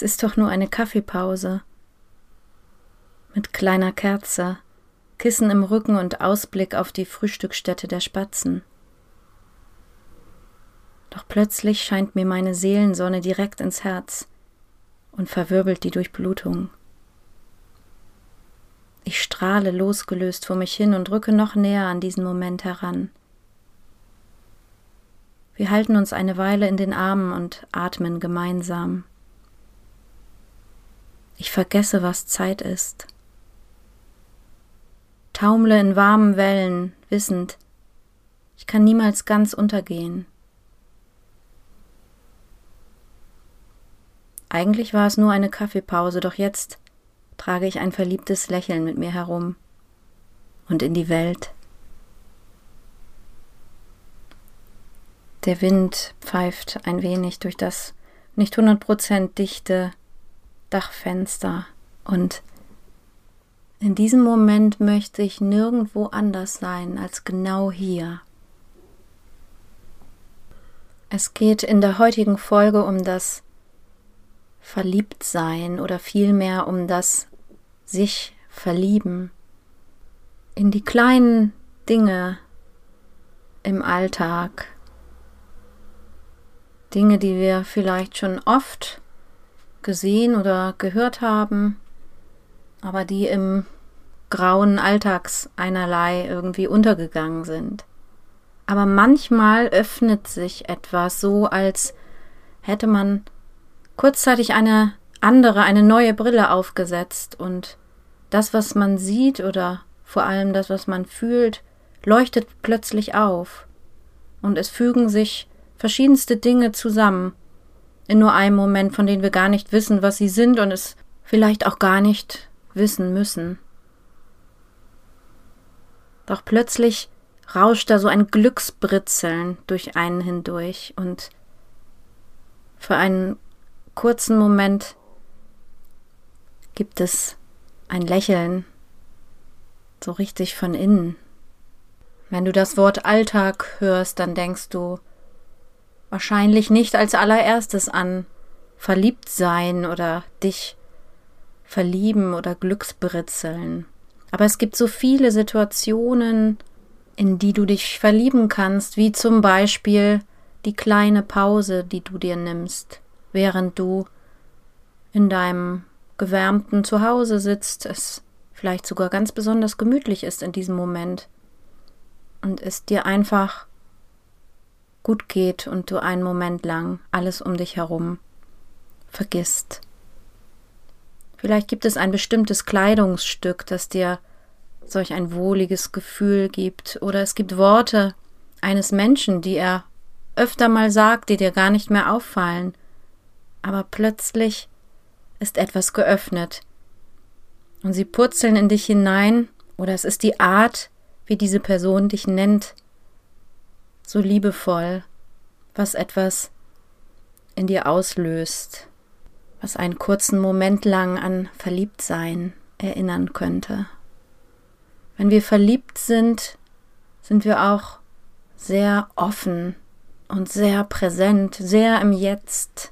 Es ist doch nur eine Kaffeepause. Mit kleiner Kerze, Kissen im Rücken und Ausblick auf die Frühstückstätte der Spatzen. Doch plötzlich scheint mir meine Seelensonne direkt ins Herz und verwirbelt die Durchblutung. Ich strahle losgelöst vor mich hin und rücke noch näher an diesen Moment heran. Wir halten uns eine Weile in den Armen und atmen gemeinsam. Ich vergesse, was Zeit ist. Taumle in warmen Wellen, wissend, ich kann niemals ganz untergehen. Eigentlich war es nur eine Kaffeepause, doch jetzt trage ich ein verliebtes Lächeln mit mir herum und in die Welt. Der Wind pfeift ein wenig durch das nicht hundert Prozent dichte Dachfenster. Und in diesem Moment möchte ich nirgendwo anders sein als genau hier. Es geht in der heutigen Folge um das Verliebtsein oder vielmehr um das sich verlieben in die kleinen Dinge im Alltag. Dinge, die wir vielleicht schon oft gesehen oder gehört haben, aber die im grauen Alltags einerlei irgendwie untergegangen sind. Aber manchmal öffnet sich etwas so, als hätte man kurzzeitig eine andere, eine neue Brille aufgesetzt und das, was man sieht oder vor allem das, was man fühlt, leuchtet plötzlich auf und es fügen sich verschiedenste Dinge zusammen in nur einem Moment, von denen wir gar nicht wissen, was sie sind und es vielleicht auch gar nicht wissen müssen. Doch plötzlich rauscht da so ein Glücksbritzeln durch einen hindurch und für einen kurzen Moment gibt es ein Lächeln, so richtig von innen. Wenn du das Wort Alltag hörst, dann denkst du, wahrscheinlich nicht als allererstes an verliebt sein oder dich verlieben oder Glücksbritzeln. Aber es gibt so viele Situationen, in die du dich verlieben kannst, wie zum Beispiel die kleine Pause, die du dir nimmst, während du in deinem gewärmten Zuhause sitzt, es vielleicht sogar ganz besonders gemütlich ist in diesem Moment und es dir einfach gut geht und du einen Moment lang alles um dich herum vergisst. Vielleicht gibt es ein bestimmtes Kleidungsstück, das dir solch ein wohliges Gefühl gibt, oder es gibt Worte eines Menschen, die er öfter mal sagt, die dir gar nicht mehr auffallen, aber plötzlich ist etwas geöffnet. Und sie purzeln in dich hinein, oder es ist die Art, wie diese Person dich nennt, so liebevoll, was etwas in dir auslöst, was einen kurzen Moment lang an Verliebtsein erinnern könnte. Wenn wir verliebt sind, sind wir auch sehr offen und sehr präsent, sehr im Jetzt.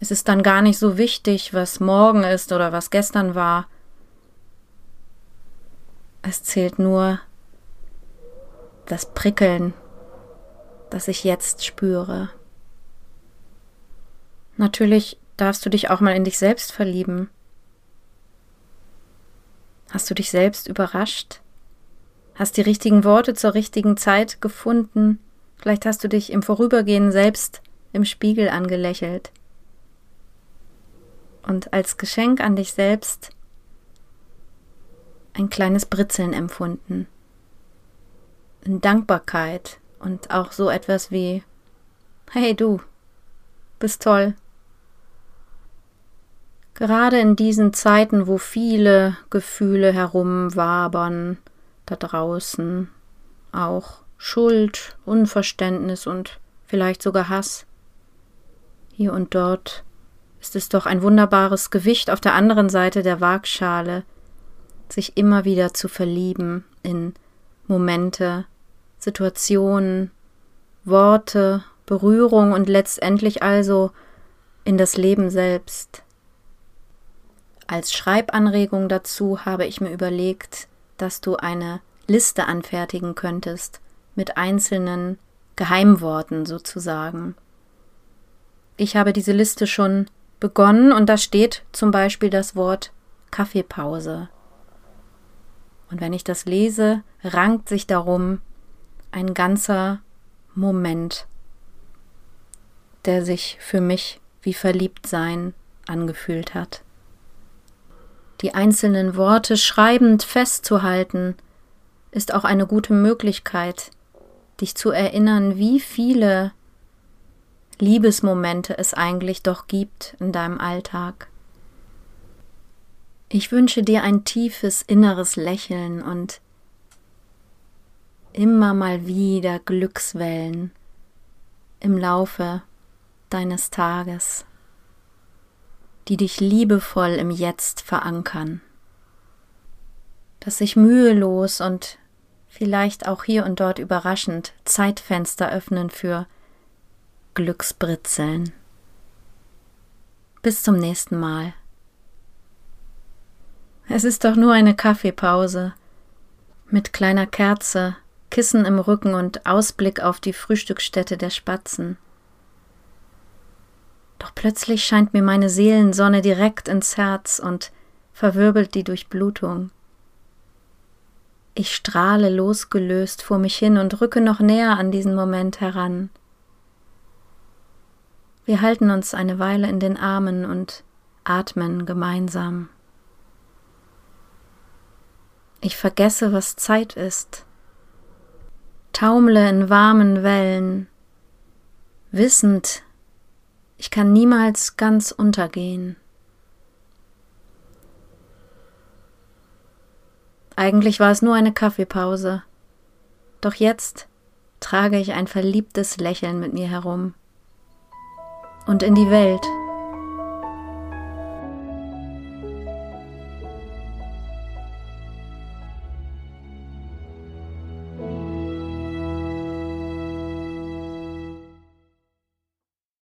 Es ist dann gar nicht so wichtig, was morgen ist oder was gestern war. Es zählt nur das Prickeln, das ich jetzt spüre. Natürlich darfst du dich auch mal in dich selbst verlieben. Hast du dich selbst überrascht? Hast die richtigen Worte zur richtigen Zeit gefunden? Vielleicht hast du dich im Vorübergehen selbst im Spiegel angelächelt. Und als Geschenk an dich selbst ein kleines Britzeln empfunden in Dankbarkeit und auch so etwas wie, hey du, bist toll. Gerade in diesen Zeiten, wo viele Gefühle herumwabern, da draußen auch Schuld, Unverständnis und vielleicht sogar Hass. Hier und dort ist es doch ein wunderbares Gewicht auf der anderen Seite der Waagschale, sich immer wieder zu verlieben in Momente, Situationen, Worte, Berührung und letztendlich also in das Leben selbst. Als Schreibanregung dazu habe ich mir überlegt, dass du eine Liste anfertigen könntest mit einzelnen Geheimworten sozusagen. Ich habe diese Liste schon begonnen und da steht zum Beispiel das Wort Kaffeepause. Und wenn ich das lese, rankt sich darum ein ganzer Moment, der sich für mich wie Verliebtsein angefühlt hat die einzelnen Worte schreibend festzuhalten, ist auch eine gute Möglichkeit, dich zu erinnern, wie viele Liebesmomente es eigentlich doch gibt in deinem Alltag. Ich wünsche dir ein tiefes inneres Lächeln und immer mal wieder Glückswellen im Laufe deines Tages die dich liebevoll im Jetzt verankern, dass sich mühelos und vielleicht auch hier und dort überraschend Zeitfenster öffnen für Glücksbritzeln. Bis zum nächsten Mal. Es ist doch nur eine Kaffeepause mit kleiner Kerze, Kissen im Rücken und Ausblick auf die Frühstücksstätte der Spatzen. Doch plötzlich scheint mir meine Seelensonne direkt ins Herz und verwirbelt die Durchblutung. Ich strahle losgelöst vor mich hin und rücke noch näher an diesen Moment heran. Wir halten uns eine Weile in den Armen und atmen gemeinsam. Ich vergesse, was Zeit ist, taumle in warmen Wellen, wissend, ich kann niemals ganz untergehen. Eigentlich war es nur eine Kaffeepause, doch jetzt trage ich ein verliebtes Lächeln mit mir herum. Und in die Welt